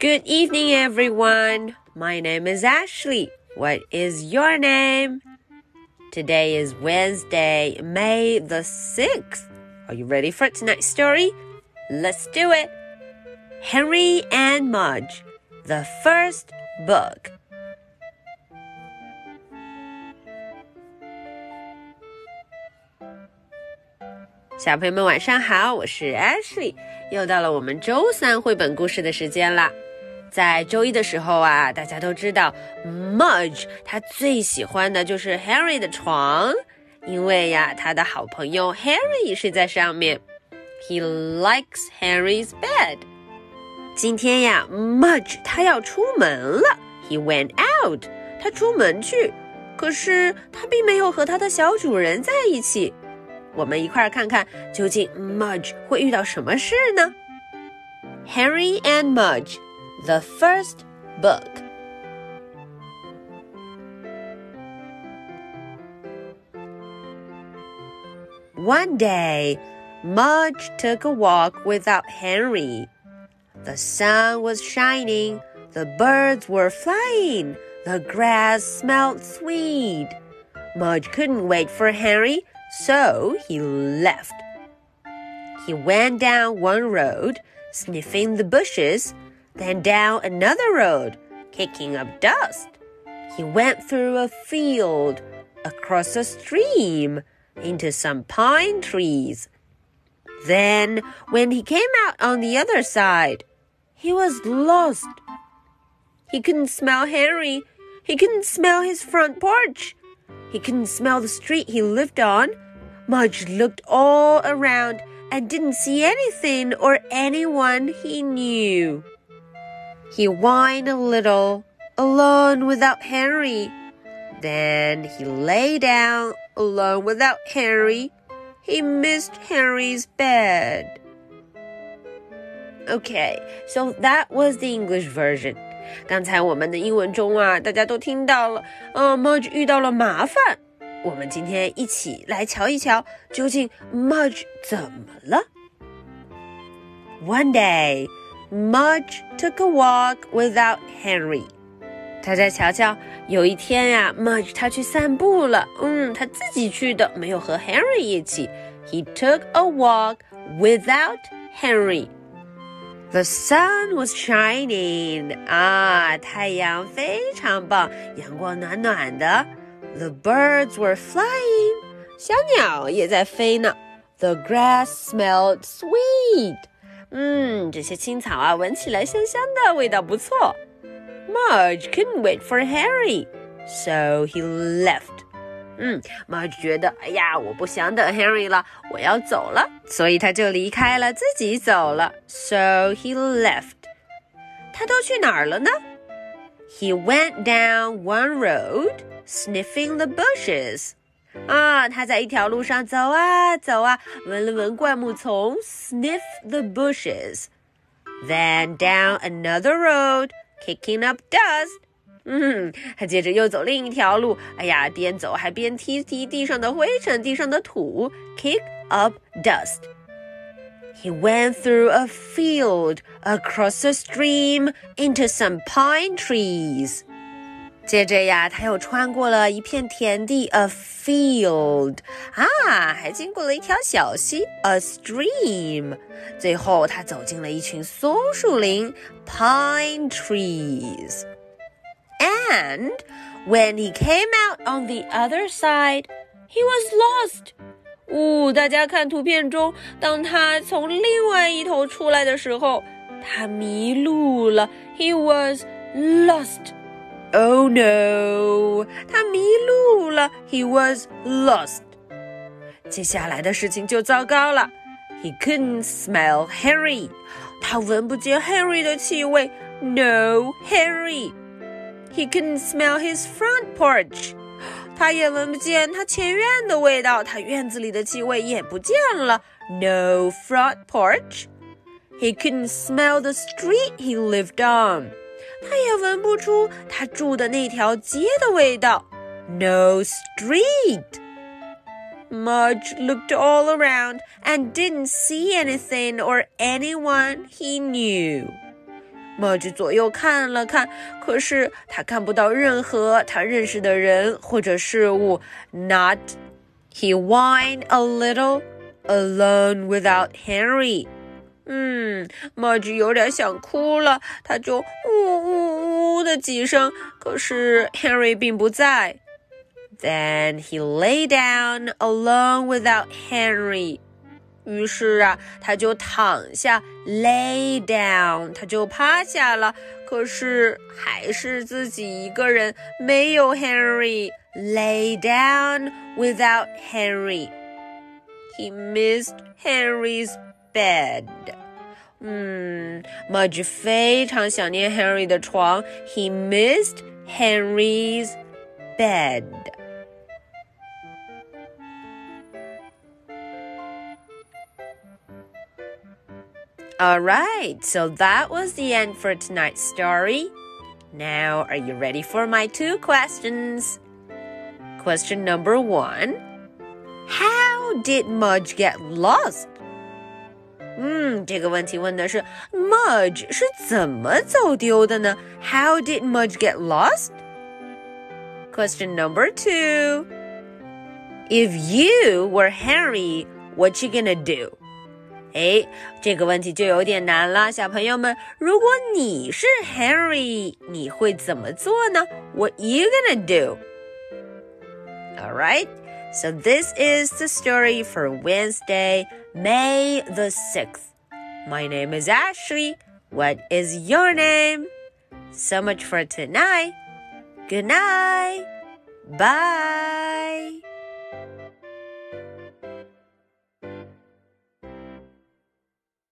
Good evening, everyone. My name is Ashley. What is your name? Today is Wednesday, May the 6th. Are you ready for tonight's story? Let's do it. Henry and Mudge, the first book. 小朋友们晚上好，我是 Ashley，又到了我们周三绘本故事的时间啦。 在周一的时候啊，大家都知道，Mudge 他最喜欢的就是 Harry 的床，因为呀，他的好朋友 Harry 睡在上面。He likes Harry's bed。今天呀，Mudge 他要出门了，He went out，他出门去，可是他并没有和他的小主人在一起。我们一块儿看看，究竟 Mudge 会遇到什么事呢？Harry and Mudge, the first book. One day, Mudge took a walk without Henry. The sun was shining, the birds were flying, the grass smelled sweet. Mudge couldn't wait for Henry so he left. He went down one road, sniffing the bushes, then down another road, kicking up dust. He went through a field, across a stream, into some pine trees. Then, when he came out on the other side, he was lost. He couldn't smell Henry. He couldn't smell his front porch. He couldn't smell the street he lived on. Mudge looked all around and didn't see anything or anyone he knew. He whined a little, alone without Henry. Then he lay down, alone without Henry. He missed Henry's bed. Okay, so that was the English version. 刚才我们的英文中啊，大家都听到了，嗯，Mudge 遇到了麻烦。我们今天一起来瞧一瞧，究竟 Mudge 怎么了？One day, Mudge took a walk without Henry. 大家瞧瞧，有一天呀，Mudge 他去散步了，嗯，他自己去的，没有和 Henry 一起。He took a walk without Henry. The sun was shining 啊，太阳非常棒，阳光暖暖的。The birds were flying，小鸟也在飞呢。The grass smelled sweet， 嗯，这些青草啊，闻起来香香的，味道不错。Mudge couldn't wait for Harry，so he left。嗯，Mudge 觉得，哎呀，我不想等 Harry 了，我要走了，所以他就离开了，自己走了。So he left。他都去哪儿了呢？He went down one road, sniffing the bushes。啊，他在一条路上走啊走啊，闻了闻灌木丛，sniff the bushes。Then down another road, kicking up dust。嗯，他接着又走另一条路，哎呀，边走还边踢踢地上的灰尘、地上的土，kick up dust。He went through a field, across a stream, into some pine trees. 接着呀，他又穿过了一片田地，a field 啊，还经过了一条小溪，a stream。最后，他走进了一群松树林，pine trees。and when he came out on the other side, he was lost. 呜，大家看图片中，当他从另外一头出来的时候，他迷路了。He was lost. Oh no！他迷路了。He was lost. 接下来的事情就糟糕了。He couldn't smell Harry. 他闻不见 Harry 的气味。No Harry. He couldn't smell his front porch. 他也闻不见他前院的味道，他院子里的气味也不见了。No front porch. He couldn't smell the street he lived on. 他也闻不出他住的那条街的味道。No street. Mudge looked all around and didn't see anything or anyone he knew. Mudge 左右看了看，可是他看不到任何他认识的人或者事物。Not. He whined a little, alone without Henry. 嗯，Mudge 有点想哭了，他就呜呜呜的几声。可是 Henry 并不在。Then he lay down alone without Henry. 于是啊，他就躺下，lay down，他就趴下了。可是还是自己一个人，没有 Henry。Lay down without Henry. He missed Henry's bed. 嗯，Mudge 非常想念 Henry 的床。He missed Henry's bed. Alright, so that was the end for tonight's story. Now, are you ready for my two questions? Question number one How did Mudge get lost? 嗯，这个问题问的是 Mudge 是怎么走丢的呢？How did Mudge get lost? Question number two If you were Henry, what you gonna do? 哎，这个问题就有点难了，小朋友们。如果你是 Henry，你会怎么做呢？What you gonna do? All right. So this is the story for Wednesday, May the 6th. My name is Ashley. What is your name? So much for tonight. Good night. Bye.